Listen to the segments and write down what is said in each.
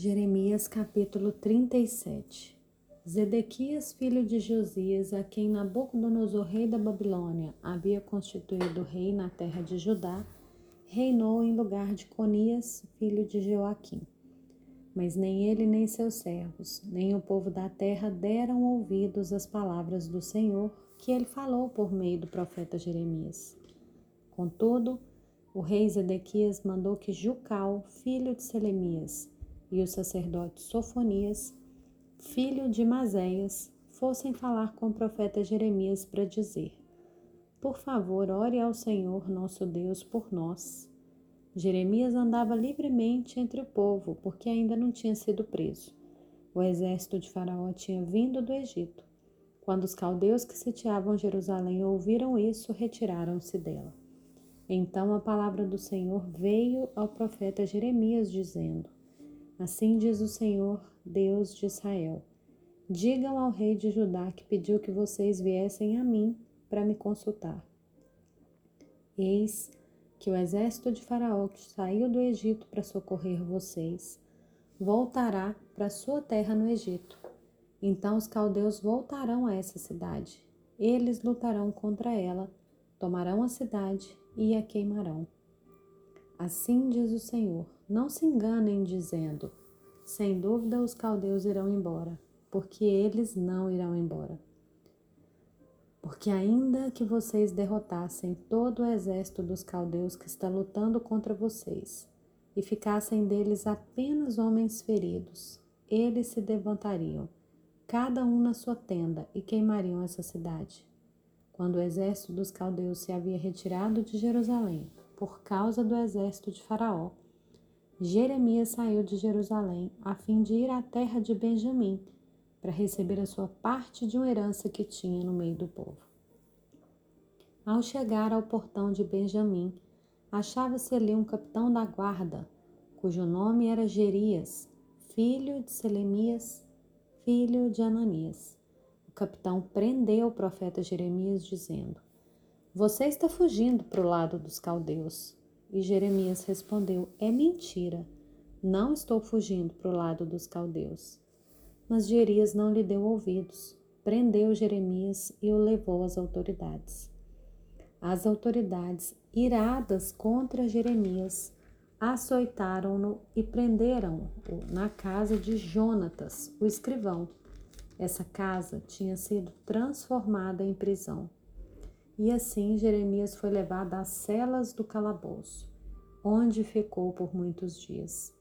Jeremias capítulo 37 Zedequias, filho de Josias, a quem Nabucodonosor, rei da Babilônia, havia constituído rei na terra de Judá, reinou em lugar de Conias, filho de Joaquim. Mas nem ele, nem seus servos, nem o povo da terra deram ouvidos às palavras do Senhor que ele falou por meio do profeta Jeremias. Contudo, o rei Zedequias mandou que Jucal, filho de Selemias, e o sacerdote Sofonias, filho de Maséias, fossem falar com o profeta Jeremias para dizer: Por favor, ore ao Senhor nosso Deus por nós. Jeremias andava livremente entre o povo, porque ainda não tinha sido preso. O exército de Faraó tinha vindo do Egito. Quando os caldeus que sitiavam Jerusalém ouviram isso, retiraram-se dela. Então a palavra do Senhor veio ao profeta Jeremias, dizendo: Assim diz o Senhor, Deus de Israel: Digam ao rei de Judá que pediu que vocês viessem a mim para me consultar. Eis que o exército de Faraó que saiu do Egito para socorrer vocês voltará para sua terra no Egito. Então os caldeus voltarão a essa cidade. Eles lutarão contra ela, tomarão a cidade e a queimarão. Assim diz o Senhor: não se enganem dizendo: sem dúvida os caldeus irão embora, porque eles não irão embora. Porque ainda que vocês derrotassem todo o exército dos caldeus que está lutando contra vocês, e ficassem deles apenas homens feridos, eles se levantariam, cada um na sua tenda, e queimariam essa cidade. Quando o exército dos caldeus se havia retirado de Jerusalém, por causa do exército de Faraó. Jeremias saiu de Jerusalém a fim de ir à terra de Benjamim para receber a sua parte de uma herança que tinha no meio do povo. Ao chegar ao portão de Benjamim, achava-se ali um capitão da guarda, cujo nome era Gerias, filho de Selemias, filho de Ananias. O capitão prendeu o profeta Jeremias, dizendo: você está fugindo para o lado dos caldeus. E Jeremias respondeu: É mentira. Não estou fugindo para o lado dos caldeus. Mas Jerias não lhe deu ouvidos. Prendeu Jeremias e o levou às autoridades. As autoridades, iradas contra Jeremias, açoitaram-no e prenderam-o na casa de Jonatas, o escrivão. Essa casa tinha sido transformada em prisão. E assim Jeremias foi levado às celas do calabouço, onde ficou por muitos dias.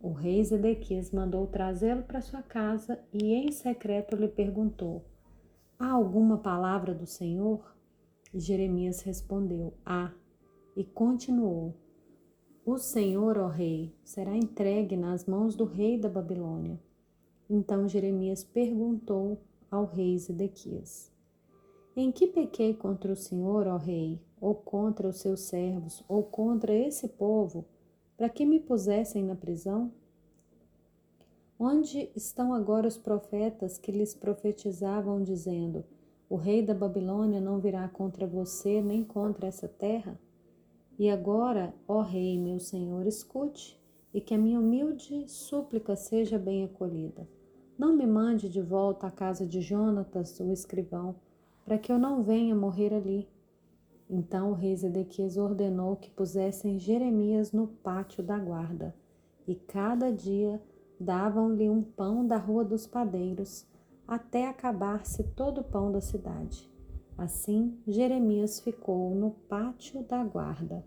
O rei Zedequias mandou trazê-lo para sua casa e em secreto lhe perguntou: Há alguma palavra do Senhor? E Jeremias respondeu: Há. E continuou: O Senhor, ó rei, será entregue nas mãos do rei da Babilônia. Então Jeremias perguntou ao rei Zedequias: em que pequei contra o Senhor, ó Rei, ou contra os seus servos, ou contra esse povo, para que me pusessem na prisão? Onde estão agora os profetas que lhes profetizavam, dizendo: O rei da Babilônia não virá contra você nem contra essa terra? E agora, ó Rei, meu Senhor, escute, e que a minha humilde súplica seja bem acolhida. Não me mande de volta à casa de Jonatas, o escrivão, para que eu não venha morrer ali. Então o rei Zedequias ordenou que pusessem Jeremias no pátio da guarda, e cada dia davam-lhe um pão da rua dos padeiros, até acabar-se todo o pão da cidade. Assim, Jeremias ficou no pátio da guarda.